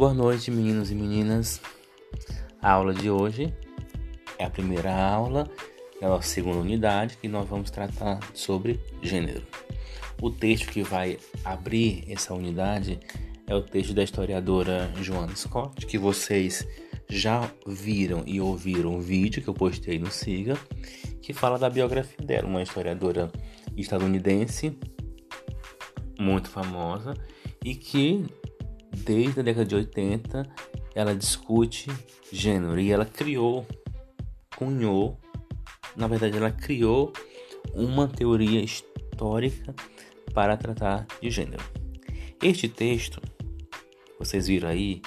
Boa noite, meninos e meninas. A aula de hoje é a primeira aula da é segunda unidade que nós vamos tratar sobre gênero. O texto que vai abrir essa unidade é o texto da historiadora Joanna Scott, que vocês já viram e ouviram o vídeo que eu postei no Siga, que fala da biografia dela, uma historiadora estadunidense muito famosa e que desde a década de 80 ela discute gênero e ela criou, cunhou, na verdade ela criou uma teoria histórica para tratar de gênero. Este texto, vocês viram aí,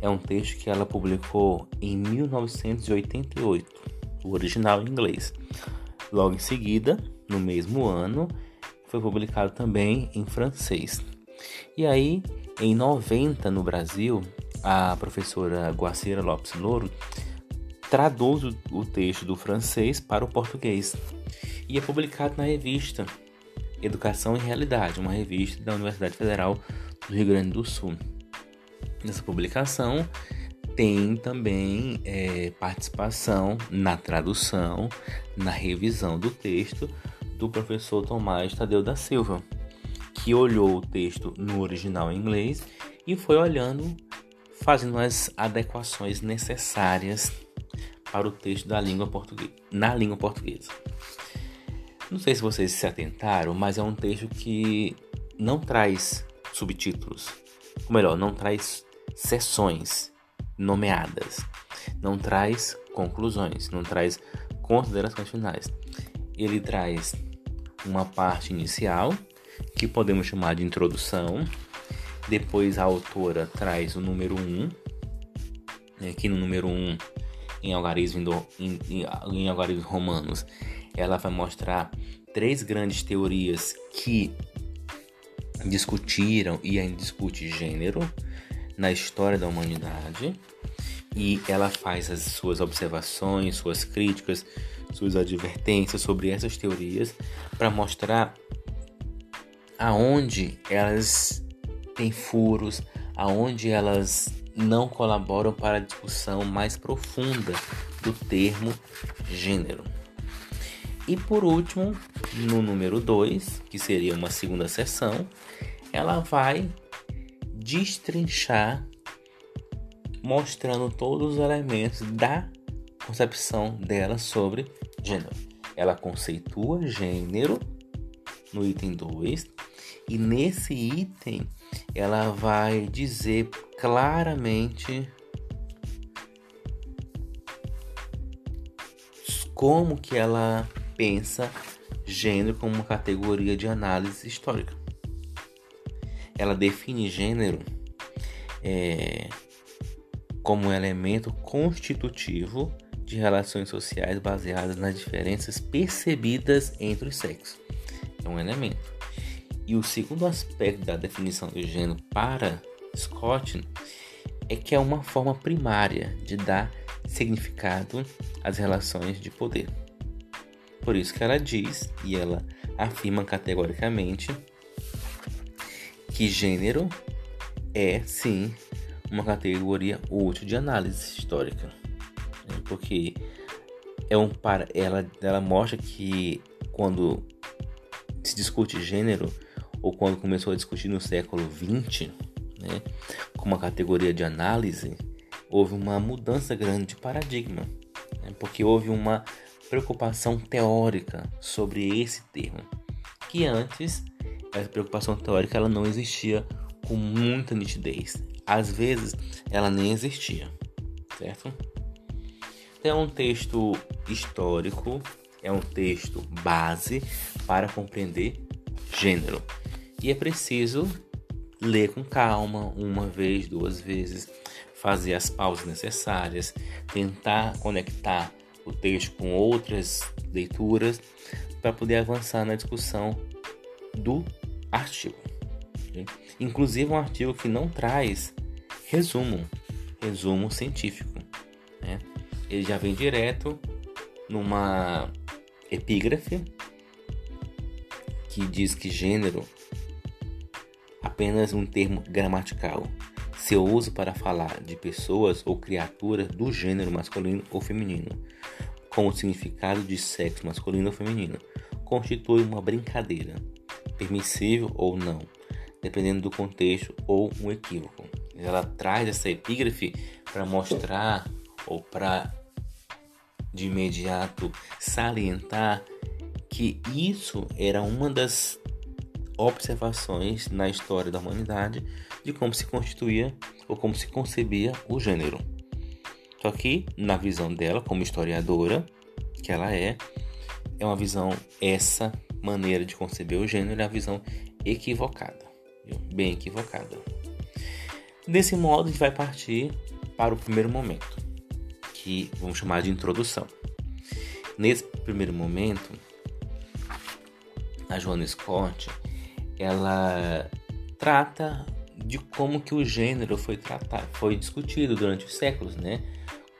é um texto que ela publicou em 1988, o original em inglês. Logo em seguida, no mesmo ano, foi publicado também em francês. E aí, em 90 no Brasil, a professora Guacira Lopes Louro traduz o texto do francês para o português e é publicado na revista Educação e Realidade, uma revista da Universidade Federal do Rio Grande do Sul. Nessa publicação tem também é, participação na tradução, na revisão do texto do professor Tomás Tadeu da Silva, que olhou o texto no original em inglês e foi olhando, fazendo as adequações necessárias para o texto da língua portuguesa, na língua portuguesa. Não sei se vocês se atentaram, mas é um texto que não traz subtítulos, ou melhor, não traz seções nomeadas, não traz conclusões, não traz considerações finais. Ele traz uma parte inicial, que podemos chamar de introdução. Depois a autora traz o número 1, um, né, aqui no número 1, um, em algarismo, do, em, em, em algarismos romanos, ela vai mostrar três grandes teorias que discutiram e ainda discute gênero na história da humanidade e ela faz as suas observações, suas críticas, suas advertências sobre essas teorias para mostrar aonde elas têm furos, aonde elas não colaboram para a discussão mais profunda do termo gênero. E por último, no número 2, que seria uma segunda sessão, ela vai destrinchar mostrando todos os elementos da concepção dela sobre gênero. Ela conceitua gênero no item 2 e nesse item ela vai dizer claramente como que ela pensa gênero como uma categoria de análise histórica. Ela define gênero é, como um elemento constitutivo de relações sociais baseadas nas diferenças percebidas entre os sexos. É um elemento. E o segundo aspecto da definição de gênero para Scott é que é uma forma primária de dar significado às relações de poder. Por isso que ela diz e ela afirma categoricamente que gênero é sim uma categoria útil de análise histórica, né? porque é um para ela ela mostra que quando se discute gênero ou quando começou a discutir no século XX, né, como uma categoria de análise, houve uma mudança grande de paradigma, né, porque houve uma preocupação teórica sobre esse termo, que antes essa preocupação teórica ela não existia com muita nitidez. Às vezes ela nem existia, certo? Então, é um texto histórico, é um texto base para compreender gênero. E é preciso ler com calma, uma vez, duas vezes, fazer as pausas necessárias, tentar conectar o texto com outras leituras para poder avançar na discussão do artigo. Inclusive um artigo que não traz resumo, resumo científico. Né? Ele já vem direto numa epígrafe que diz que gênero apenas um termo gramatical seu uso para falar de pessoas ou criaturas do gênero masculino ou feminino, com o significado de sexo masculino ou feminino, constitui uma brincadeira, permissível ou não, dependendo do contexto ou um equívoco. Ela traz essa epígrafe para mostrar ou para de imediato salientar que isso era uma das observações na história da humanidade de como se constituía ou como se concebia o gênero. Só que, na visão dela, como historiadora que ela é, é uma visão, essa maneira de conceber o gênero é a visão equivocada, bem equivocada. Desse modo, a gente vai partir para o primeiro momento, que vamos chamar de introdução. Nesse primeiro momento, a Joana Scott, ela trata de como que o gênero foi tratado, foi discutido durante os séculos, né?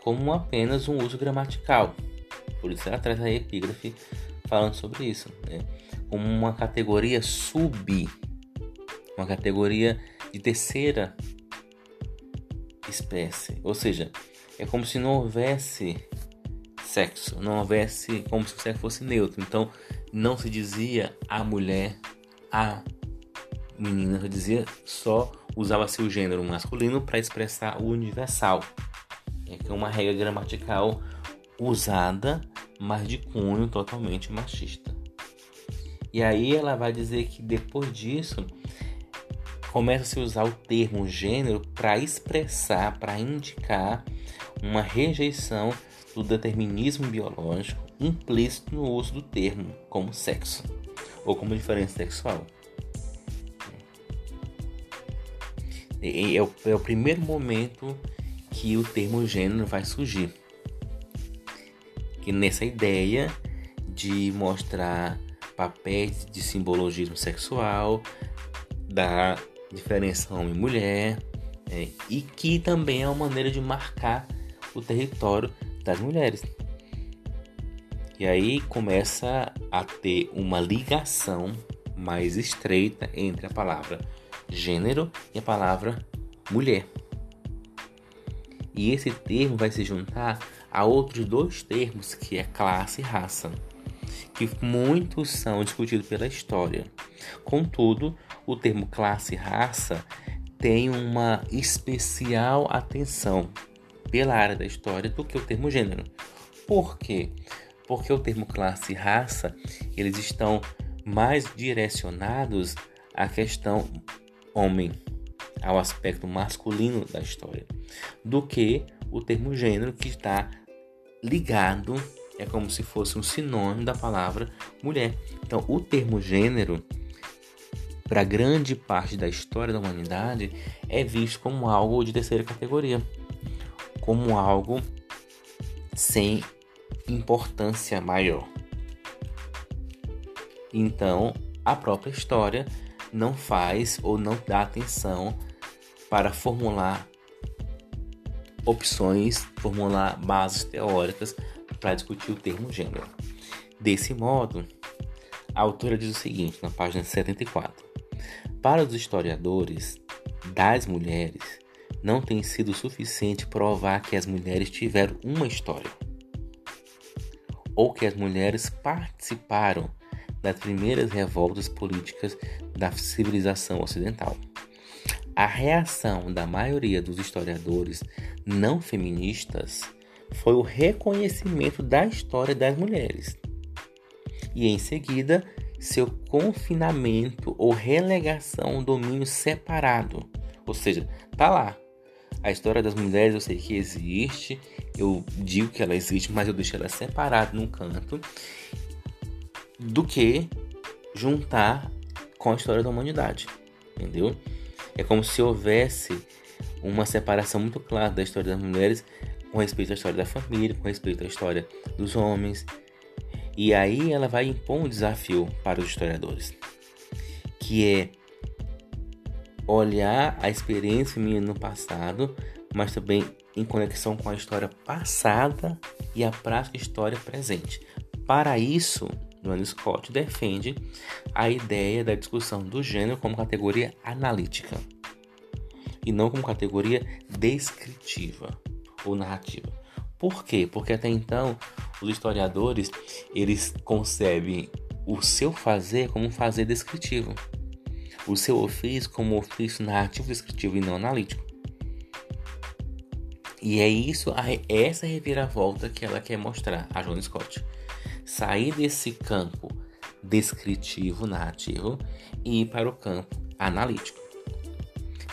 Como apenas um uso gramatical. Por isso ela traz a epígrafe falando sobre isso, né? Como uma categoria sub, uma categoria de terceira espécie. Ou seja, é como se não houvesse sexo, não houvesse como se o sexo fosse neutro. Então, não se dizia a mulher, a menina, se dizia só usava-se o gênero masculino para expressar o universal. É, é uma regra gramatical usada, mas de cunho totalmente machista. E aí ela vai dizer que depois disso começa a se usar o termo gênero para expressar, para indicar uma rejeição do determinismo biológico implícito no uso do termo como sexo ou como diferença sexual. É o, é o primeiro momento que o termo gênero vai surgir. Que nessa ideia de mostrar papéis de simbologismo sexual, da diferença homem e mulher, é, e que também é uma maneira de marcar o território das mulheres. E aí começa a ter uma ligação mais estreita entre a palavra gênero e a palavra mulher. E esse termo vai se juntar a outros dois termos, que é classe e raça, que muitos são discutidos pela história. Contudo, o termo classe e raça tem uma especial atenção pela área da história do que o termo gênero. Por quê? Porque o termo classe e raça, eles estão mais direcionados à questão homem, ao aspecto masculino da história, do que o termo gênero que está ligado, é como se fosse um sinônimo da palavra mulher. Então, o termo gênero para grande parte da história da humanidade é visto como algo de terceira categoria como algo sem importância maior. Então, a própria história não faz ou não dá atenção para formular opções, formular bases teóricas para discutir o termo gênero. Desse modo, a autora diz o seguinte na página 74: Para os historiadores das mulheres, não tem sido suficiente provar que as mulheres tiveram uma história ou que as mulheres participaram das primeiras revoltas políticas da civilização ocidental. A reação da maioria dos historiadores não feministas foi o reconhecimento da história das mulheres e, em seguida, seu confinamento ou relegação ao domínio separado. Ou seja, tá lá, a história das mulheres eu sei que existe, eu digo que ela existe, mas eu deixo ela separada num canto, do que juntar com a história da humanidade, entendeu? É como se houvesse uma separação muito clara da história das mulheres com respeito à história da família, com respeito à história dos homens. E aí ela vai impor um desafio para os historiadores, que é olhar a experiência minha no passado, mas também em conexão com a história passada e a prática história presente. Para isso, Joan Scott defende a ideia da discussão do gênero como categoria analítica. e não como categoria descritiva ou narrativa. Por quê? Porque até então os historiadores eles concebem o seu fazer como um fazer descritivo, o seu ofício como ofício narrativo descritivo e não analítico. E é isso, essa reviravolta que ela quer mostrar, a Joan Scott. Sair desse campo descritivo, narrativo, e ir para o campo analítico.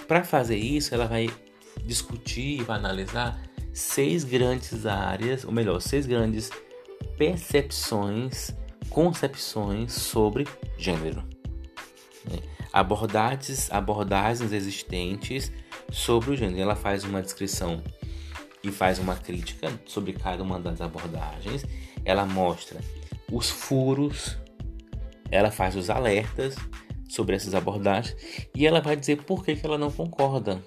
Para fazer isso, ela vai discutir e vai analisar seis grandes áreas, ou melhor, seis grandes percepções, concepções sobre gênero. Abordagens, abordagens existentes sobre o gênero. Ela faz uma descrição e faz uma crítica sobre cada uma das abordagens. Ela mostra os furos, ela faz os alertas sobre essas abordagens e ela vai dizer por que, que ela não concorda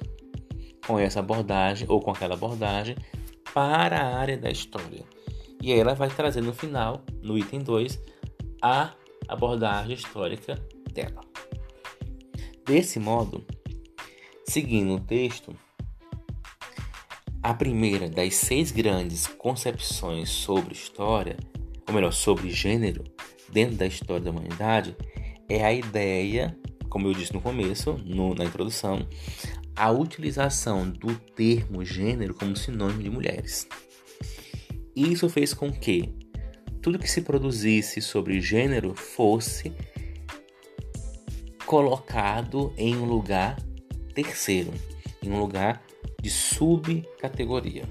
com essa abordagem ou com aquela abordagem para a área da história. E aí ela vai trazer no final, no item 2, a abordagem histórica dela. Desse modo, seguindo o texto, a primeira das seis grandes concepções sobre história, ou melhor, sobre gênero, dentro da história da humanidade, é a ideia, como eu disse no começo, no, na introdução, a utilização do termo gênero como sinônimo de mulheres. Isso fez com que tudo que se produzisse sobre gênero fosse colocado em um lugar terceiro, em um lugar de subcategoria.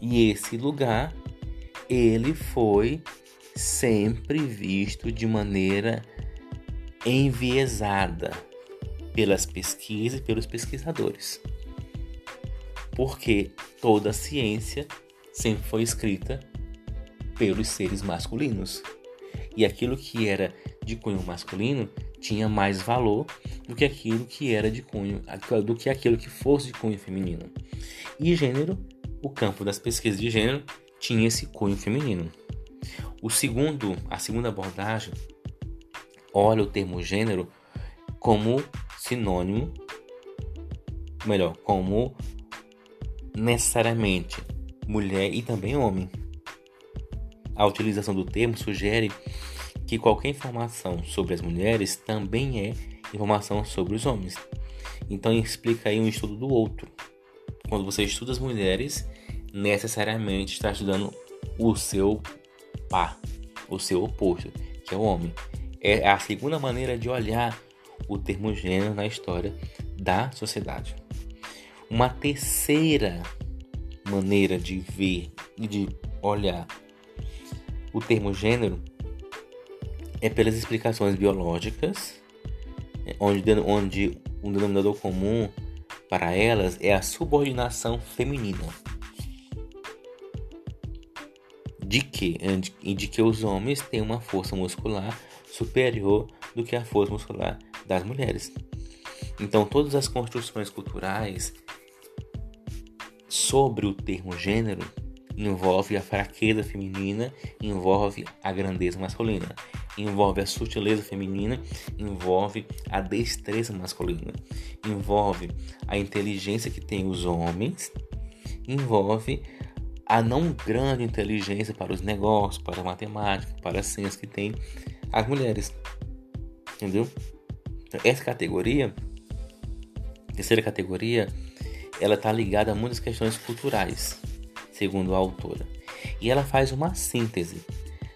E esse lugar ele foi sempre visto de maneira enviesada pelas pesquisas e pelos pesquisadores. Porque toda a ciência sempre foi escrita pelos seres masculinos. E aquilo que era de cunho masculino tinha mais valor do que aquilo que era de cunho, do que aquilo que fosse de cunho feminino. E gênero, o campo das pesquisas de gênero tinha esse cunho feminino. O segundo, a segunda abordagem olha o termo gênero como sinônimo, melhor, como necessariamente mulher e também homem. A utilização do termo sugere que qualquer informação sobre as mulheres também é informação sobre os homens. Então explica aí um estudo do outro. Quando você estuda as mulheres, necessariamente está estudando o seu par, o seu oposto, que é o homem. É a segunda maneira de olhar o termo gênero na história da sociedade. Uma terceira maneira de ver e de olhar o termo gênero é pelas explicações biológicas, onde, onde um denominador comum para elas é a subordinação feminina. De que, de que os homens têm uma força muscular superior do que a força muscular das mulheres. Então, todas as construções culturais sobre o termo gênero envolve a fraqueza feminina, envolve a grandeza masculina, envolve a sutileza feminina, envolve a destreza masculina, envolve a inteligência que tem os homens, envolve a não grande inteligência para os negócios, para a matemática, para as ciências que tem as mulheres. Entendeu? Então, essa categoria, terceira categoria, ela está ligada a muitas questões culturais segundo a autora. E ela faz uma síntese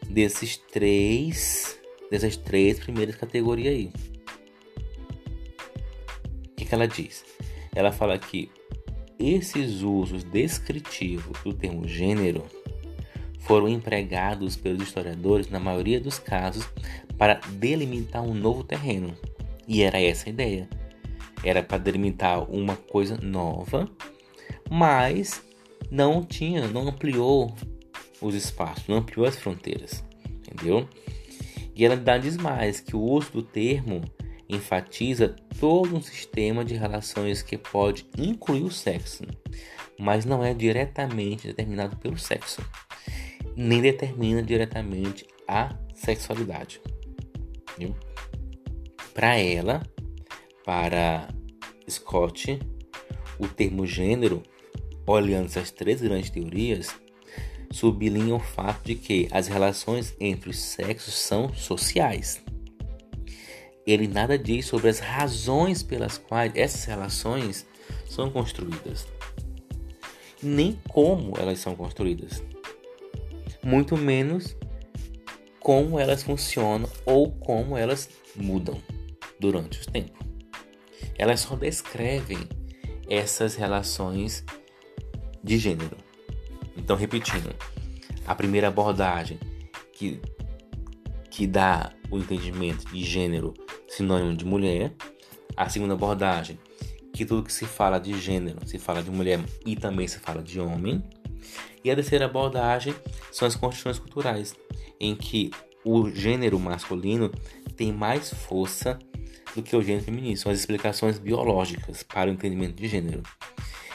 desses três, dessas três primeiras categorias aí. O que, que ela diz? Ela fala que esses usos descritivos do termo gênero foram empregados pelos historiadores, na maioria dos casos, para delimitar um novo terreno. E era essa a ideia. Era para delimitar uma coisa nova, mas não tinha, não ampliou os espaços, não ampliou as fronteiras, entendeu? E ela dá mais que o uso do termo enfatiza todo um sistema de relações que pode incluir o sexo, mas não é diretamente determinado pelo sexo, nem determina diretamente a sexualidade. Para ela, para Scott, o termo gênero, olhando essas três grandes teorias, sublinha o fato de que as relações entre os sexos são sociais. Ele nada diz sobre as razões pelas quais essas relações são construídas, nem como elas são construídas, muito menos como elas funcionam ou como elas mudam durante o tempo. Elas só descrevem essas relações de gênero. Então, repetindo, a primeira abordagem que, que dá o entendimento de gênero sinônimo de mulher, a segunda abordagem que tudo que se fala de gênero se fala de mulher e também se fala de homem, e a terceira abordagem são as construções culturais, em que o gênero masculino tem mais força do que o gênero feminino. São as explicações biológicas para o entendimento de gênero.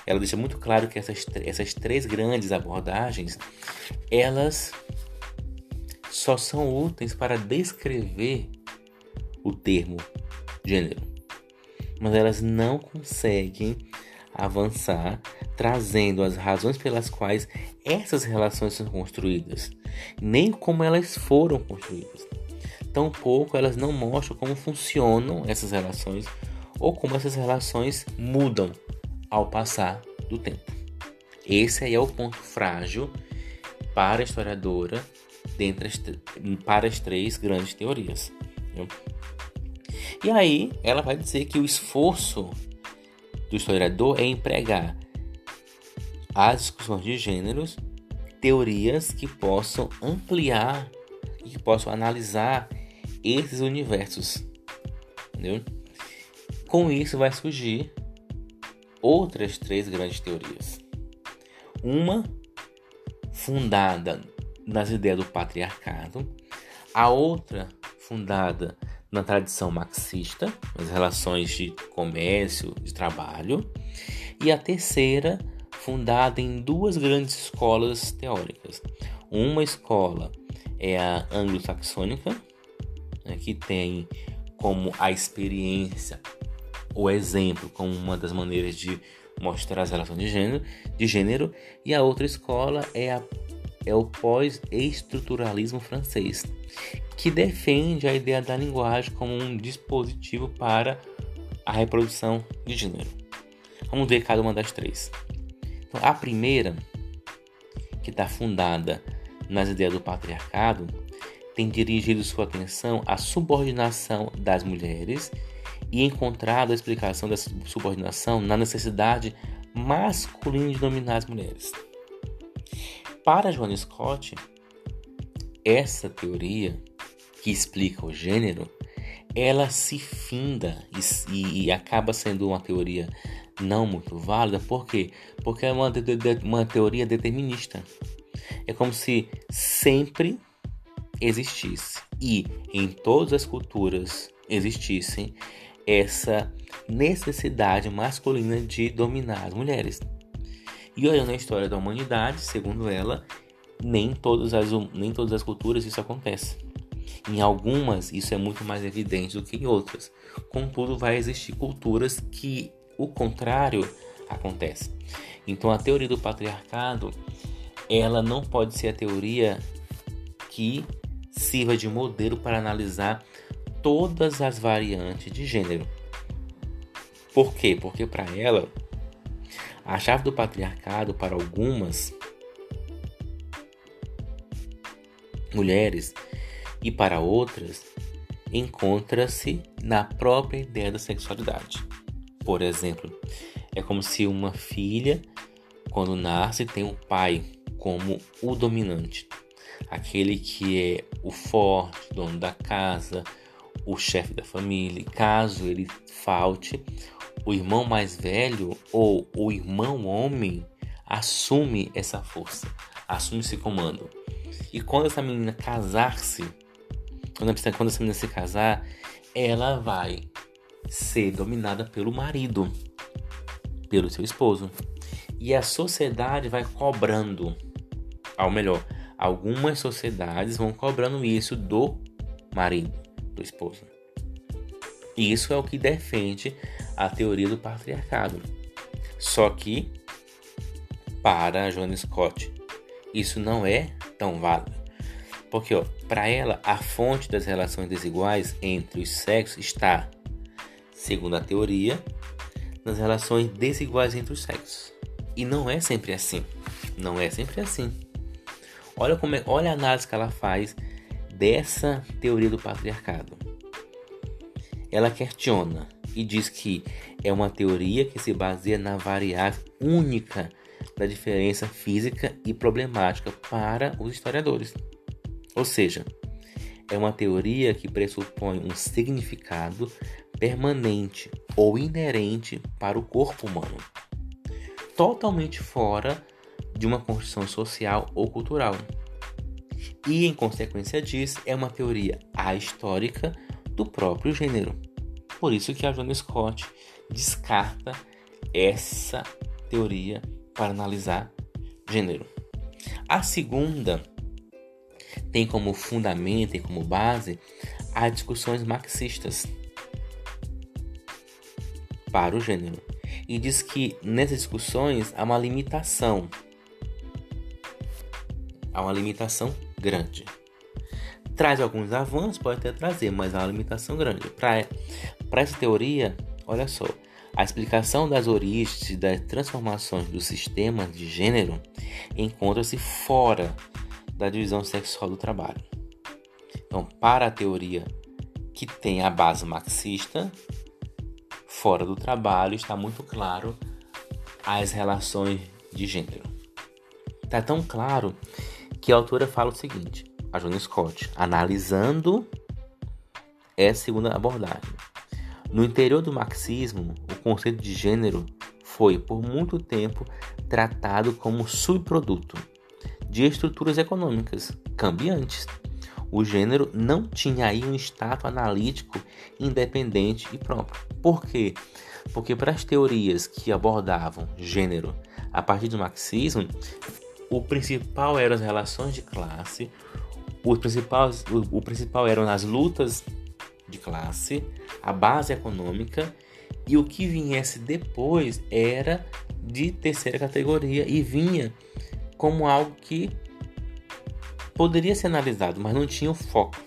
Ela deixa muito claro que essas, essas três grandes abordagens, elas só são úteis para descrever o termo gênero. Mas elas não conseguem avançar trazendo as razões pelas quais essas relações são construídas, nem como elas foram construídas. Tampouco elas não mostram como funcionam essas relações ou como essas relações mudam ao passar do tempo. Esse aí é o ponto frágil para a historiadora dentre as, para as três grandes teorias. E aí ela vai dizer que o esforço do historiador é empregar as discussões de gêneros teorias que possam ampliar e que possam analisar esses universos. Entendeu? Com isso vai surgir outras três grandes teorias. Uma fundada nas ideias do patriarcado, a outra fundada na tradição marxista, nas relações de comércio, de trabalho, e a terceira fundada em duas grandes escolas teóricas. Uma escola é a anglo-saxônica, né, que tem como a experiência, o exemplo, como uma das maneiras de mostrar as relações de gênero, de gênero e a outra escola é a é o pós-estruturalismo francês, que defende a ideia da linguagem como um dispositivo para a reprodução de gênero. Vamos ver cada uma das três. Então, a primeira, que está fundada nas ideias do patriarcado, tem dirigido sua atenção à subordinação das mulheres e encontrado a explicação dessa subordinação na necessidade masculina de dominar as mulheres. Para Joan Scott, essa teoria que explica o gênero, ela se finda e, e acaba sendo uma teoria não muito válida, por quê? Porque é uma, uma teoria determinista. É como se sempre existisse e em todas as culturas existissem essa necessidade masculina de dominar as mulheres. E olhando a história da humanidade, segundo ela, nem todas as, nem todas as culturas isso acontece. Em algumas isso é muito mais evidente do que em outras. Contudo, vai existir culturas que o contrário acontece. Então a teoria do patriarcado, ela não pode ser a teoria que sirva de modelo para analisar todas as variantes de gênero. Por quê? Porque para ela a chave do patriarcado para algumas mulheres e para outras encontra-se na própria ideia da sexualidade. Por exemplo, é como se uma filha, quando nasce, tem um pai como o dominante, aquele que é o forte, dono da casa, o chefe da família. Caso ele falte, o irmão mais velho ou o irmão homem assume essa força, assume esse comando. E quando essa menina casar-se, quando, essa menina se casar, ela vai ser dominada pelo marido, pelo seu esposo. E a sociedade vai cobrando, ao melhor, algumas sociedades vão cobrando isso do marido, do esposo. E isso é o que defende a teoria do patriarcado. Só que, para a Joana Scott, isso não é tão válido. Porque, para ela, a fonte das relações desiguais entre os sexos está, segundo a teoria, nas relações desiguais entre os sexos. E não é sempre assim. Não é sempre assim. Olha, como é, olha a análise que ela faz dessa teoria do patriarcado. Ela questiona e diz que é uma teoria que se baseia na variável única da diferença física e problemática para os historiadores. Ou seja, é uma teoria que pressupõe um significado permanente ou inerente para o corpo humano, totalmente fora de uma construção social ou cultural. E, em consequência disso, é uma teoria ahistórica do próprio gênero. Por isso que a Joana Scott descarta essa teoria para analisar gênero. A segunda tem como fundamento e como base as discussões marxistas para o gênero e diz que nessas discussões há uma limitação há uma limitação grande traz alguns avanços pode até trazer mas há uma limitação grande para essa teoria olha só a explicação das origens e das transformações do sistema de gênero encontra-se fora da divisão sexual do trabalho. Então, para a teoria que tem a base marxista, fora do trabalho está muito claro as relações de gênero. Está tão claro que a autora fala o seguinte, a Joana Scott, analisando essa segunda abordagem. No interior do marxismo, o conceito de gênero foi por muito tempo tratado como subproduto de estruturas econômicas cambiantes. O gênero não tinha aí um status analítico independente e próprio. Por quê? Porque para as teorias que abordavam gênero a partir do marxismo, o principal eram as relações de classe, o principal, o, o principal eram as lutas de classe, a base econômica e o que viesse depois era de terceira categoria e vinha como algo que poderia ser analisado, mas não tinha o foco.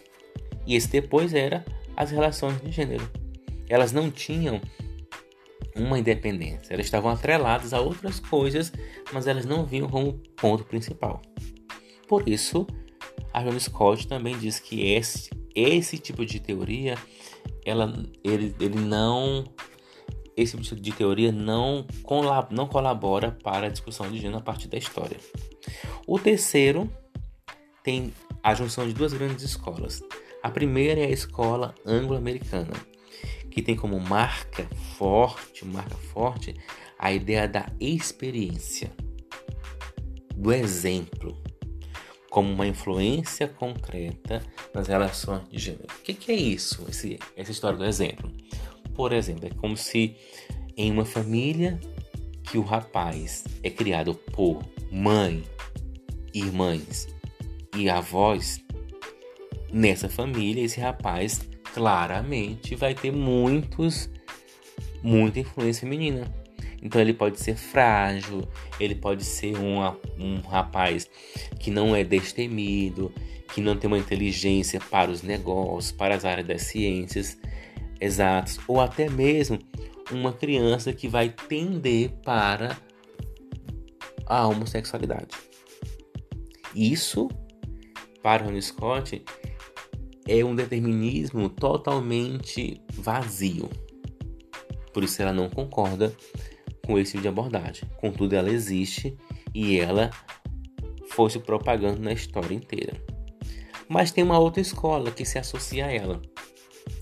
E esse depois era as relações de gênero. Elas não tinham uma independência, elas estavam atreladas a outras coisas, mas elas não vinham como ponto principal. Por isso, a John Scott também diz que esse, esse tipo de teoria, ela, ele, ele não esse tipo de teoria não, não colabora para a discussão de gênero a partir da história. O terceiro tem a junção de duas grandes escolas. A primeira é a escola anglo-americana, que tem como marca forte, marca forte, a ideia da experiência, do exemplo, como uma influência concreta nas relações de gênero. O que, que é isso, esse, essa história do exemplo? Por exemplo, é como se em uma família que o rapaz é criado por mãe, irmãs e avós, nessa família esse rapaz claramente vai ter muitos muita influência feminina. Então ele pode ser frágil, ele pode ser um, um rapaz que não é destemido, que não tem uma inteligência para os negócios, para as áreas das ciências exatos, ou até mesmo uma criança que vai tender para a homossexualidade. Isso, para Ron Scott, é um determinismo totalmente vazio. Por isso ela não concorda com esse tipo de abordagem. Contudo, ela existe e ela foi se propagando na história inteira. Mas tem uma outra escola que se associa a ela,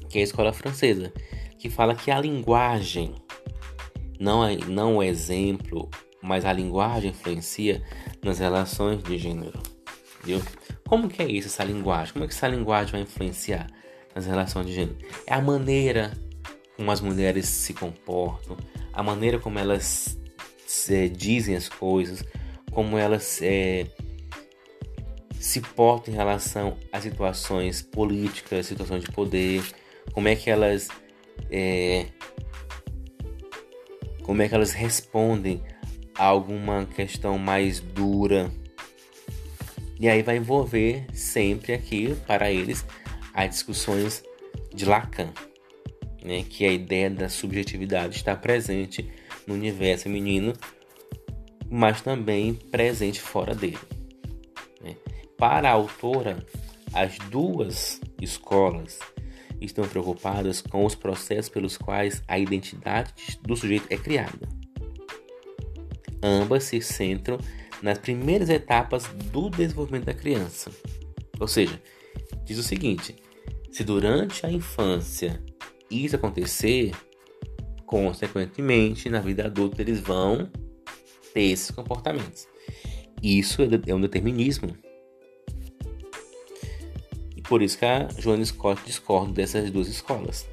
que é a escola francesa, que fala que a linguagem, não, é, não o exemplo, mas a linguagem influencia nas relações de gênero. Viu? Como que é isso, essa linguagem? Como é que essa linguagem vai influenciar nas relações de gênero? É a maneira como as mulheres se comportam, a maneira como elas dizem as coisas, como elas é, se portam em relação a situações políticas, situações de poder, como é que elas é, como é que elas respondem a alguma questão mais dura. E aí vai envolver sempre aqui para eles as discussões de Lacan, né, que a ideia da subjetividade está presente no universo feminino, mas também presente fora dele. Né. Para a autora, as duas escolas estão preocupadas com os processos pelos quais a identidade do sujeito é criada. Ambas se centram nas primeiras etapas do desenvolvimento da criança. Ou seja, diz o seguinte: se durante a infância isso acontecer, consequentemente na vida adulta eles vão ter esses comportamentos. Isso é um determinismo por isso que a Joana Scott discorda dessas duas escolas.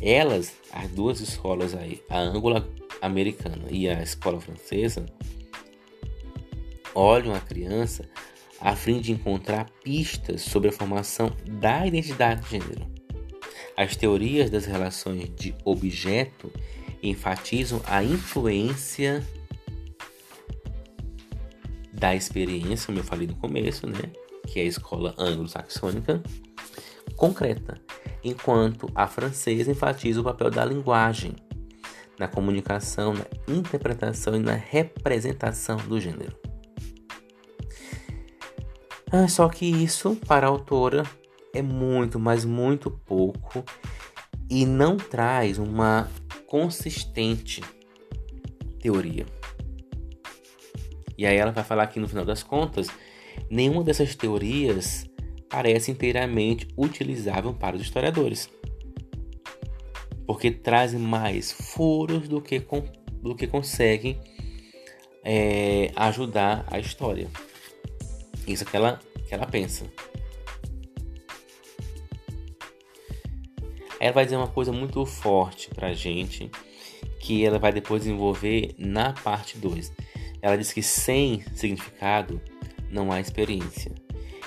Elas, as duas escolas aí, a anglo-americana e a escola francesa, olham a criança a fim de encontrar pistas sobre a formação da identidade de gênero. As teorias das relações de objeto enfatizam a influência da experiência, como eu falei no começo, né? que é a escola anglo-saxônica, concreta, enquanto a francesa enfatiza o papel da linguagem na comunicação, na interpretação e na representação do gênero. Ah, só que isso, para a autora, é muito, mas muito pouco e não traz uma consistente teoria. E aí ela vai falar que no final das contas Nenhuma dessas teorias parece inteiramente utilizável para os historiadores, porque trazem mais furos do que, do que conseguem é, ajudar a história. Isso que ela, que ela pensa. Ela vai dizer uma coisa muito forte pra gente, que ela vai depois desenvolver na parte 2. Ela diz que sem significado não há experiência.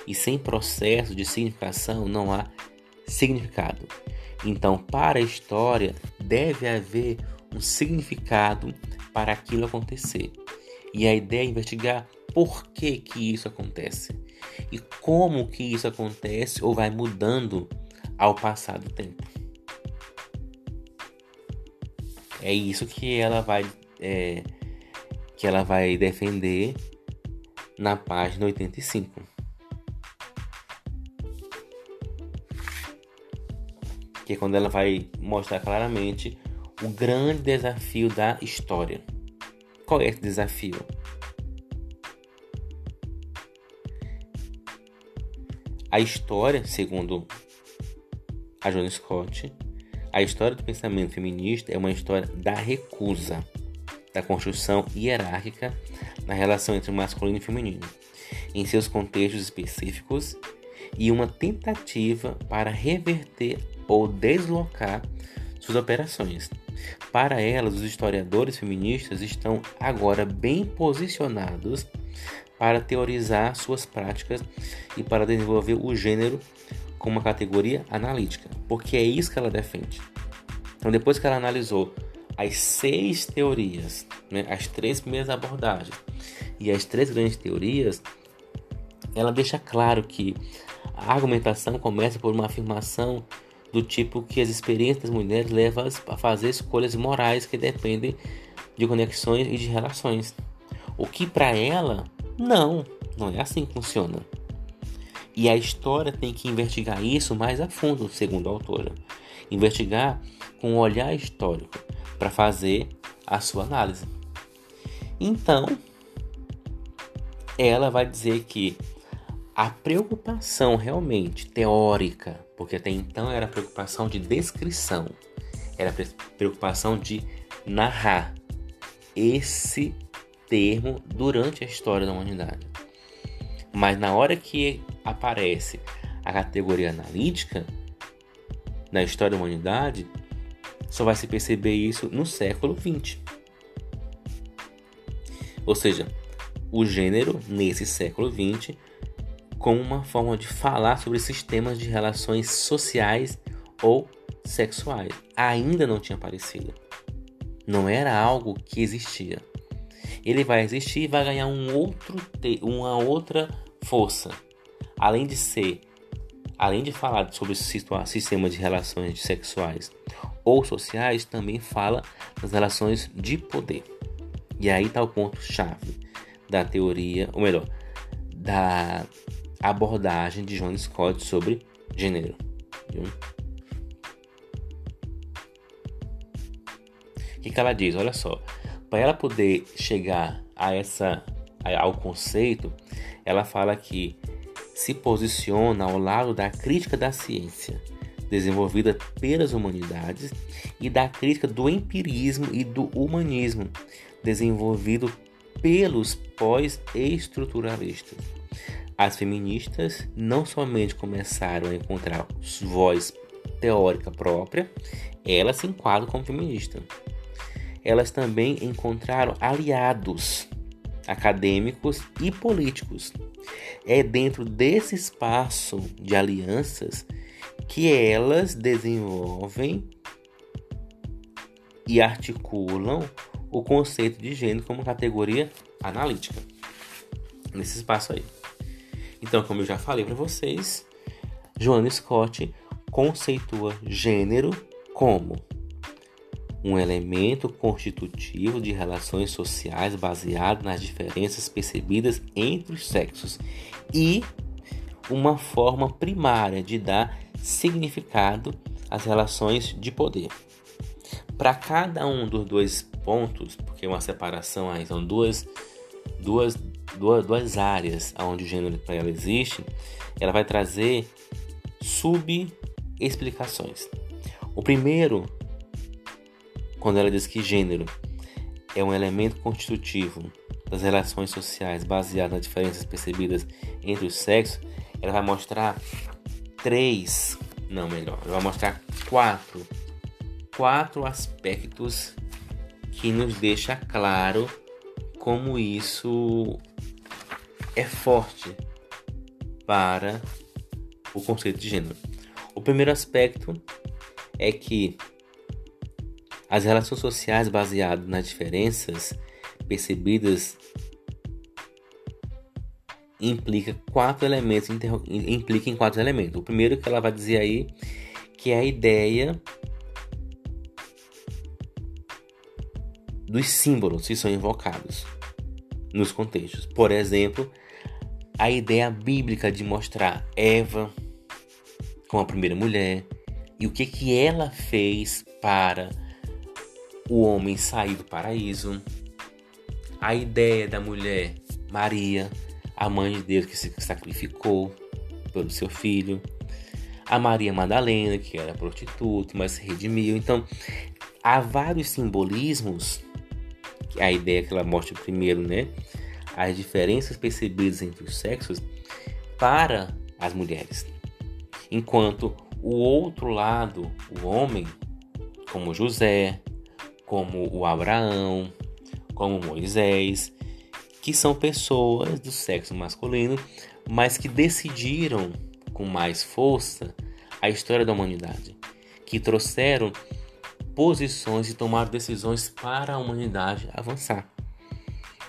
E sem processo de significação não há significado. Então, para a história, deve haver um significado para aquilo acontecer. E a ideia é investigar por que, que isso acontece e como que isso acontece ou vai mudando ao passar do tempo. É isso que ela vai é, que ela vai defender na página 85. Que é quando ela vai mostrar claramente o grande desafio da história. Qual é esse desafio? A história, segundo a Joan Scott, a história do pensamento feminista é uma história da recusa, da construção hierárquica na relação entre masculino e feminino, em seus contextos específicos, e uma tentativa para reverter ou deslocar suas operações. Para elas, os historiadores feministas estão agora bem posicionados para teorizar suas práticas e para desenvolver o gênero como uma categoria analítica, porque é isso que ela defende. Então, depois que ela analisou as seis teorias, né, as três primeiras abordagens e as três grandes teorias, ela deixa claro que a argumentação começa por uma afirmação do tipo que as experiências das mulheres levam a fazer escolhas morais que dependem de conexões e de relações. O que para ela, não, não é assim que funciona. E a história tem que investigar isso mais a fundo, segundo a autora. Investigar com um olhar histórico para fazer a sua análise. Então, ela vai dizer que a preocupação realmente teórica, porque até então era preocupação de descrição, era preocupação de narrar esse termo durante a história da humanidade. Mas na hora que aparece a categoria analítica na história da humanidade, só vai se perceber isso no século XX. Ou seja, o gênero nesse século XX como uma forma de falar sobre sistemas de relações sociais ou sexuais. Ainda não tinha aparecido. Não era algo que existia. Ele vai existir e vai ganhar um outro uma outra força. Além de ser, além de falar sobre o sistema de relações sexuais ou sociais, também fala das relações de poder. E aí está o ponto chave da teoria, ou melhor, da abordagem de John Scott sobre gênero. Viu? O que ela diz? Olha só, para ela poder chegar a essa ao conceito, ela fala que se posiciona ao lado da crítica da ciência, desenvolvida pelas humanidades, e da crítica do empirismo e do humanismo, desenvolvido pelos pós-estruturalistas. As feministas não somente começaram a encontrar voz teórica própria, elas se enquadram como feministas. Elas também encontraram aliados acadêmicos e políticos. É dentro desse espaço de alianças que elas desenvolvem e articulam o conceito de gênero como categoria analítica. Nesse espaço aí. Então, como eu já falei para vocês, Joana Scott conceitua gênero como um elemento constitutivo de relações sociais baseado nas diferenças percebidas entre os sexos e uma forma primária de dar significado às relações de poder. Para cada um dos dois pontos, porque é uma separação aí são duas, duas, duas, duas áreas onde o gênero para ela existe, ela vai trazer sub-explicações. O primeiro, quando ela diz que gênero é um elemento constitutivo das relações sociais baseado nas diferenças percebidas entre os sexos, ela vai mostrar três, não melhor, ela vai mostrar quatro quatro aspectos que nos deixa claro como isso é forte para o conceito de gênero. O primeiro aspecto é que as relações sociais baseadas nas diferenças percebidas implica quatro elementos implica em quatro elementos. O primeiro que ela vai dizer aí que é a ideia dos símbolos que são invocados nos contextos. Por exemplo, a ideia bíblica de mostrar Eva como a primeira mulher e o que que ela fez para o homem sair do paraíso. A ideia da mulher Maria, a mãe de Deus que se sacrificou pelo seu filho. A Maria Madalena, que era prostituta, mas se redimiu. Então, há vários simbolismos a ideia que ela mostra primeiro, né? As diferenças percebidas entre os sexos para as mulheres. Enquanto o outro lado, o homem, como José, como o Abraão, como Moisés, que são pessoas do sexo masculino, mas que decidiram com mais força a história da humanidade, que trouxeram posições e tomar decisões para a humanidade avançar.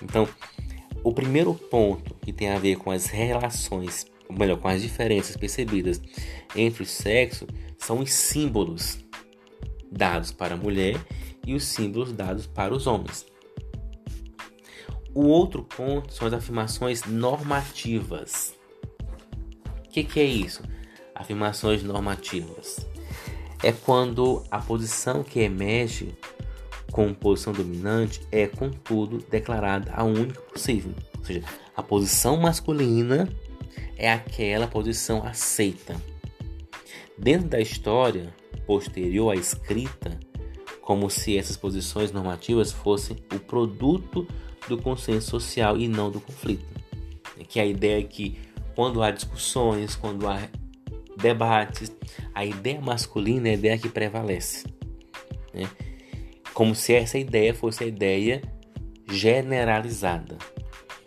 Então, o primeiro ponto que tem a ver com as relações, ou melhor, com as diferenças percebidas entre os sexos, são os símbolos dados para a mulher e os símbolos dados para os homens. O outro ponto são as afirmações normativas. O que, que é isso? Afirmações normativas é quando a posição que emerge como posição dominante é, contudo, declarada a única possível. Ou seja, a posição masculina é aquela posição aceita. Dentro da história posterior à escrita, como se essas posições normativas fossem o produto do consenso social e não do conflito. Que a ideia é que quando há discussões, quando há debates, a ideia masculina é a ideia que prevalece. Né? Como se essa ideia fosse a ideia generalizada,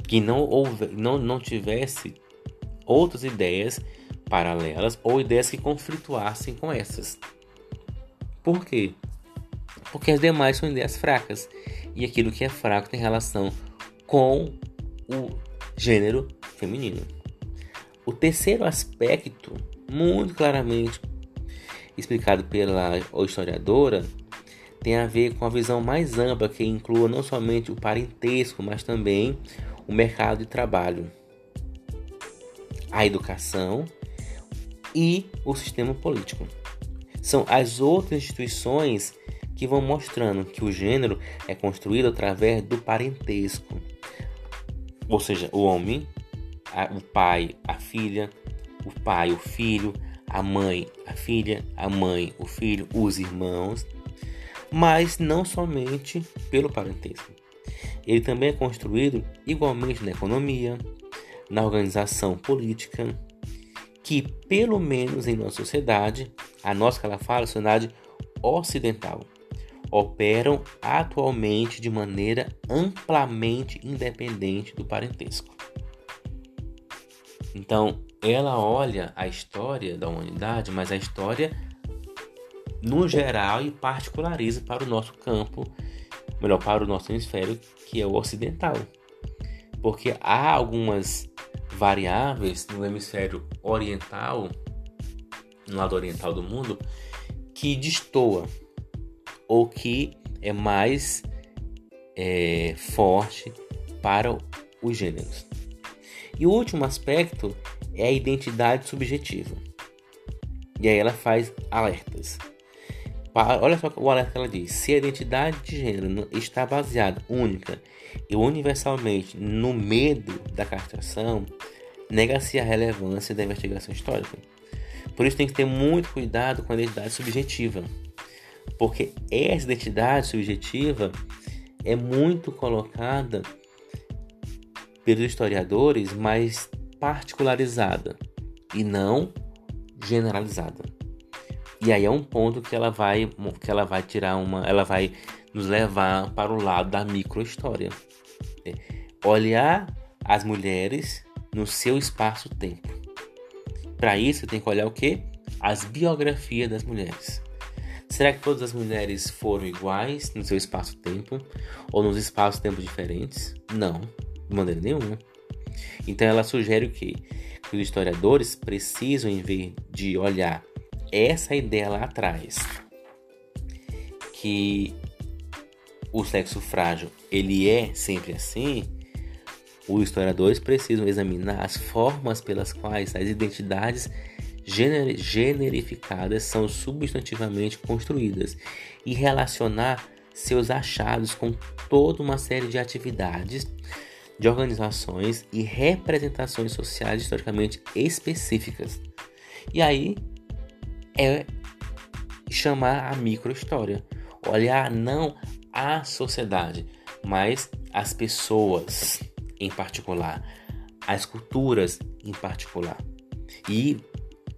que não, houve, não, não tivesse outras ideias paralelas ou ideias que conflituassem com essas. Por quê? Porque as demais são ideias fracas. E aquilo que é fraco tem relação com o gênero feminino. O terceiro aspecto, muito claramente explicado pela historiadora, tem a ver com a visão mais ampla que inclua não somente o parentesco, mas também o mercado de trabalho, a educação e o sistema político. São as outras instituições que vão mostrando que o gênero é construído através do parentesco, ou seja, o homem, a, o pai, a filha, o pai, o filho, a mãe, a filha, a mãe, o filho, os irmãos, mas não somente pelo parentesco. Ele também é construído igualmente na economia, na organização política, que pelo menos em nossa sociedade, a nossa que ela fala, sociedade ocidental, operam atualmente de maneira amplamente independente do parentesco. Então, ela olha a história da humanidade, mas a história no geral e particulariza para o nosso campo, melhor, para o nosso hemisfério, que é o ocidental. Porque há algumas variáveis no hemisfério oriental, no lado oriental do mundo, que destoa ou que é mais é, forte para os gêneros. E o último aspecto é a identidade subjetiva. E aí ela faz alertas. Olha só o alerta que ela diz: se a identidade de gênero está baseada única e universalmente no medo da castração, nega-se a relevância da investigação histórica. Por isso tem que ter muito cuidado com a identidade subjetiva. Porque essa identidade subjetiva é muito colocada pelos historiadores, mas particularizada e não generalizada. E aí é um ponto que ela vai que ela vai tirar uma, ela vai nos levar para o lado da microhistória. É, olhar as mulheres no seu espaço-tempo. Para isso tem que olhar o que? As biografias das mulheres. Será que todas as mulheres foram iguais no seu espaço-tempo ou nos espaços-tempo diferentes? Não, de maneira nenhuma. Então ela sugere o que? Que os historiadores precisam, em vez de olhar essa ideia lá atrás, que o sexo frágil ele é sempre assim, os historiadores precisam examinar as formas pelas quais as identidades gener generificadas são substantivamente construídas e relacionar seus achados com toda uma série de atividades, de organizações e representações sociais historicamente específicas. E aí é chamar a microhistória, olhar não a sociedade, mas as pessoas em particular, as culturas em particular. E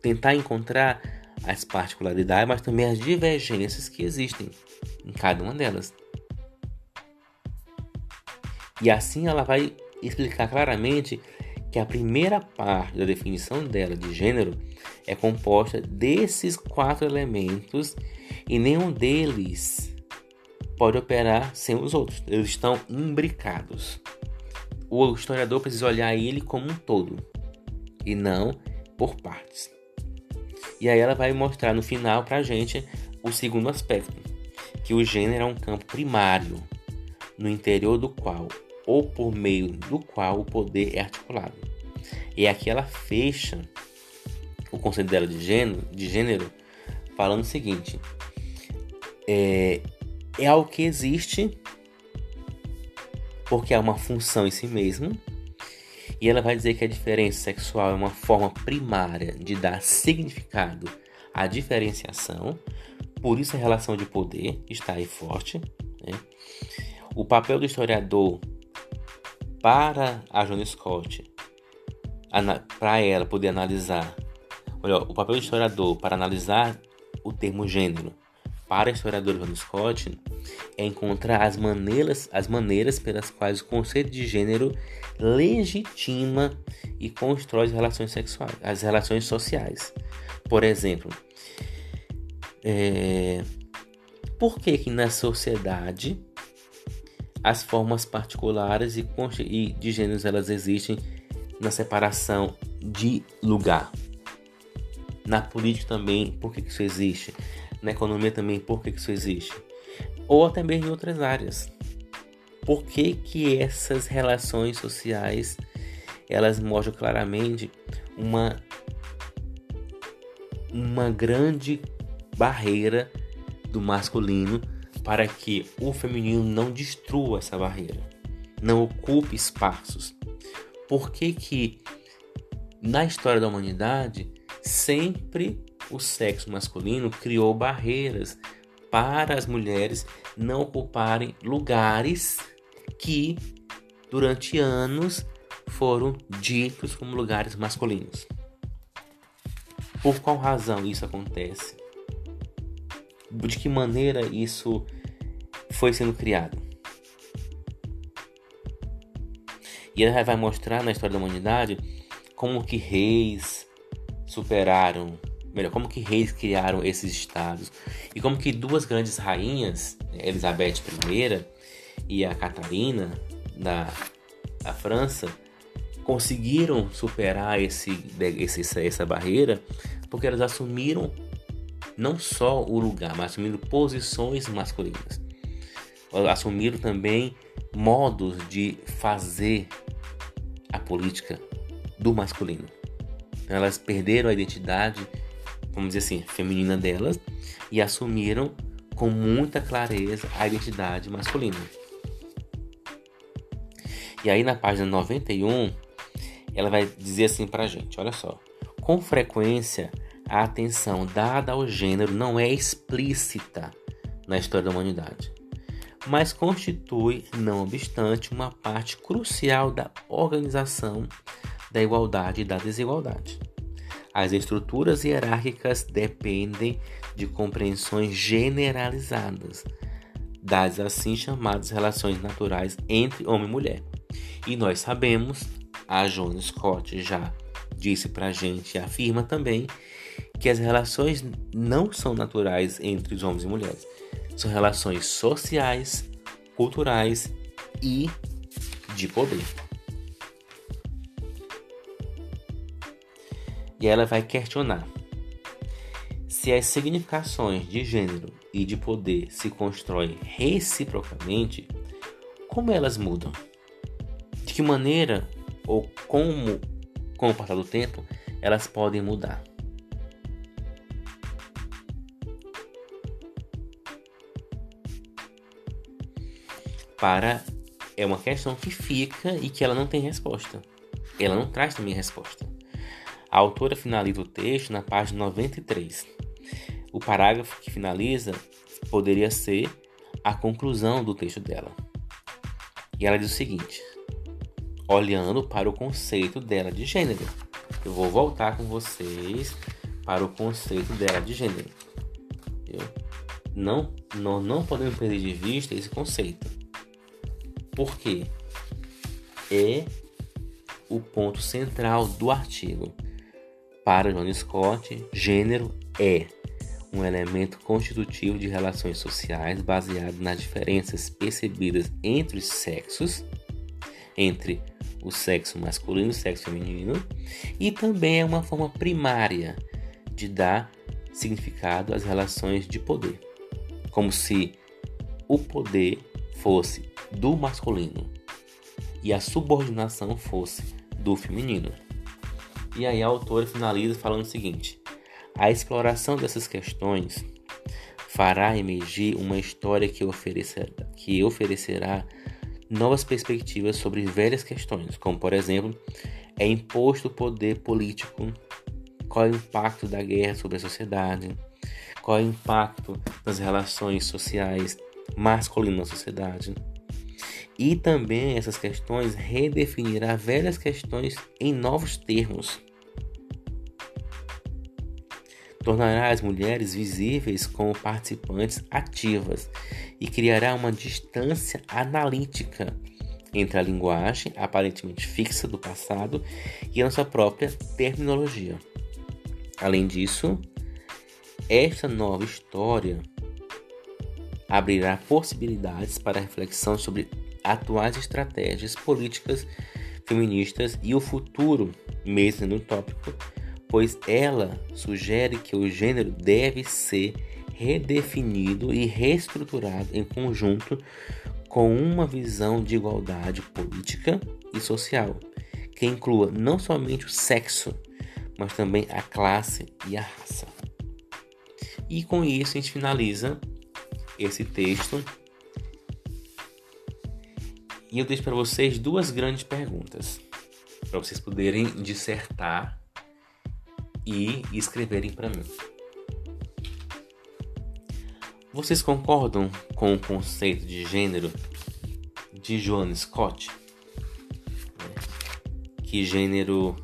tentar encontrar as particularidades, mas também as divergências que existem em cada uma delas. E assim ela vai explicar claramente que a primeira parte da definição dela de gênero é composta desses quatro elementos e nenhum deles pode operar sem os outros. Eles estão imbricados. O historiador precisa olhar ele como um todo e não por partes. E aí ela vai mostrar no final pra gente o segundo aspecto, que o gênero é um campo primário, no interior do qual, ou por meio do qual o poder é articulado. E aqui ela fecha o conceito dela de gênero, de gênero falando o seguinte: é, é algo que existe porque é uma função em si mesmo e ela vai dizer que a diferença sexual é uma forma primária de dar significado à diferenciação, por isso a relação de poder está aí forte. Né? O papel do historiador para a Joan Scott, para ela poder analisar, olha, o papel do historiador para analisar o termo gênero para a historiadora Joan Scott é encontrar as maneiras, as maneiras pelas quais o conceito de gênero legitima e constrói as relações sexuais, as relações sociais. Por exemplo, é, por que que na sociedade as formas particulares e de gêneros elas existem na separação de lugar? Na política também, por que, que isso existe? Na economia também, por que, que isso existe? Ou até mesmo em outras áreas. Por que, que essas relações sociais elas mostram claramente uma, uma grande barreira do masculino para que o feminino não destrua essa barreira, não ocupe espaços. Por que que na história da humanidade sempre o sexo masculino criou barreiras para as mulheres não ocuparem lugares que durante anos foram ditos como lugares masculinos. Por qual razão isso acontece? De que maneira isso foi sendo criado? E ela vai mostrar na história da humanidade como que reis superaram, melhor, como que reis criaram esses estados e como que duas grandes rainhas, Elizabeth I e a Catarina da, da França, conseguiram superar esse, esse, essa barreira porque elas assumiram não só o lugar, mas assumiram posições masculinas. Assumiram também modos de fazer a política do masculino. Elas perderam a identidade, vamos dizer assim, feminina delas e assumiram com muita clareza a identidade masculina. E aí na página 91, ela vai dizer assim pra gente, olha só. Com frequência, a atenção dada ao gênero não é explícita na história da humanidade, mas constitui, não obstante, uma parte crucial da organização da igualdade e da desigualdade. As estruturas hierárquicas dependem de compreensões generalizadas das assim chamadas relações naturais entre homem e mulher. E nós sabemos, a Joan Scott já disse pra gente e afirma também que as relações não são naturais entre os homens e mulheres. São relações sociais, culturais e de poder. E ela vai questionar se as significações de gênero e de poder se constroem reciprocamente, como elas mudam? De que maneira ou como, com o passar do tempo, elas podem mudar? Para é uma questão que fica e que ela não tem resposta. Ela não traz também resposta. A autora finaliza o texto na página 93. O parágrafo que finaliza poderia ser a conclusão do texto dela. E ela diz o seguinte: olhando para o conceito dela de gênero. Eu vou voltar com vocês para o conceito dela de gênero. Não, não, não podemos perder de vista esse conceito. Por quê? É o ponto central do artigo. Para John Scott, gênero é um elemento constitutivo de relações sociais baseado nas diferenças percebidas entre os sexos, entre o sexo masculino e o sexo feminino, e também é uma forma primária de dar significado às relações de poder, como se o poder fosse do masculino e a subordinação fosse do feminino. E aí a autora finaliza falando o seguinte: a exploração dessas questões fará emergir uma história que oferecerá, que oferecerá novas perspectivas sobre velhas questões, como por exemplo, é imposto o poder político, qual é o impacto da guerra sobre a sociedade, qual é o impacto das relações sociais masculinas na sociedade. E também essas questões redefinirá velhas questões em novos termos tornará as mulheres visíveis como participantes ativas e criará uma distância analítica entre a linguagem aparentemente fixa do passado e a nossa própria terminologia. Além disso, esta nova história abrirá possibilidades para reflexão sobre atuais estratégias políticas feministas e o futuro, mesmo no tópico, pois ela sugere que o gênero deve ser redefinido e reestruturado em conjunto com uma visão de igualdade política e social, que inclua não somente o sexo, mas também a classe e a raça. E com isso a gente finaliza esse texto. E eu deixo para vocês duas grandes perguntas para vocês poderem dissertar e escreverem para mim. Vocês concordam com o conceito de gênero de Joan Scott? Que gênero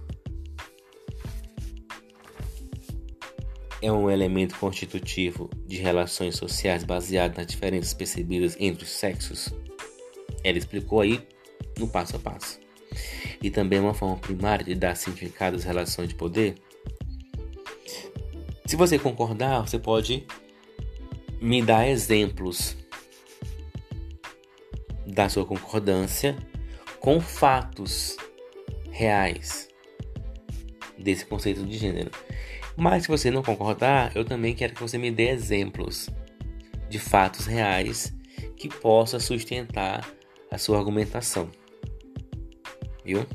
é um elemento constitutivo de relações sociais baseado nas diferenças percebidas entre os sexos? Ela explicou aí no passo a passo. E também é uma forma primária de dar significado às relações de poder? Se você concordar, você pode me dar exemplos da sua concordância com fatos reais desse conceito de gênero. Mas se você não concordar, eu também quero que você me dê exemplos de fatos reais que possa sustentar a sua argumentação. Viu?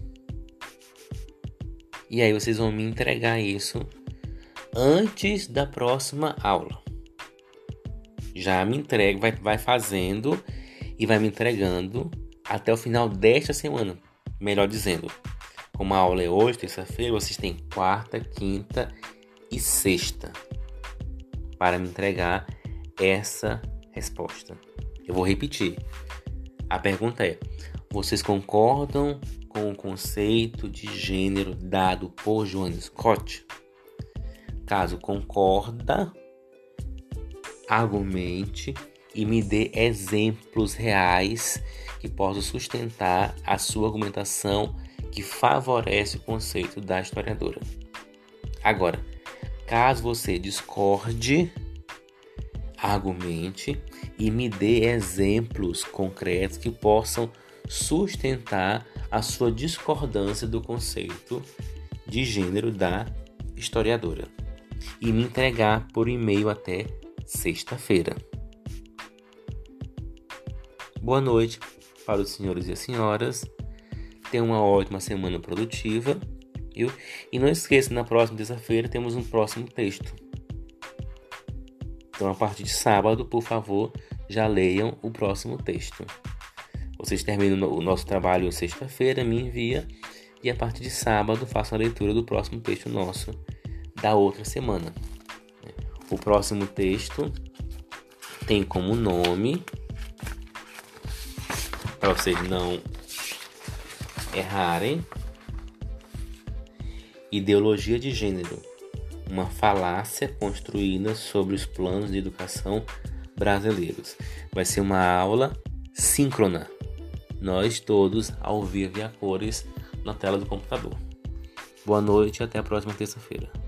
E aí vocês vão me entregar isso antes da próxima aula já me entrega, vai, vai fazendo e vai me entregando até o final desta semana. Melhor dizendo, como a aula é hoje, terça-feira, vocês têm quarta, quinta e sexta para me entregar essa resposta. Eu vou repetir. A pergunta é: vocês concordam com o conceito de gênero dado por Joan Scott? Caso concorda, argumente e me dê exemplos reais que possam sustentar a sua argumentação que favorece o conceito da historiadora. Agora, caso você discorde, argumente e me dê exemplos concretos que possam sustentar a sua discordância do conceito de gênero da historiadora e me entregar por e-mail até sexta-feira. Boa noite para os senhores e as senhoras. Tenham uma ótima semana produtiva. Viu? E não esqueça, na próxima terça-feira temos um próximo texto. Então, a partir de sábado, por favor, já leiam o próximo texto. Vocês terminam o nosso trabalho sexta-feira, me envia e a partir de sábado façam a leitura do próximo texto nosso da outra semana. O próximo texto tem como nome, para vocês não errarem, Ideologia de Gênero, uma falácia construída sobre os planos de educação brasileiros. Vai ser uma aula síncrona, nós todos ao vivo e a cores na tela do computador. Boa noite e até a próxima terça-feira.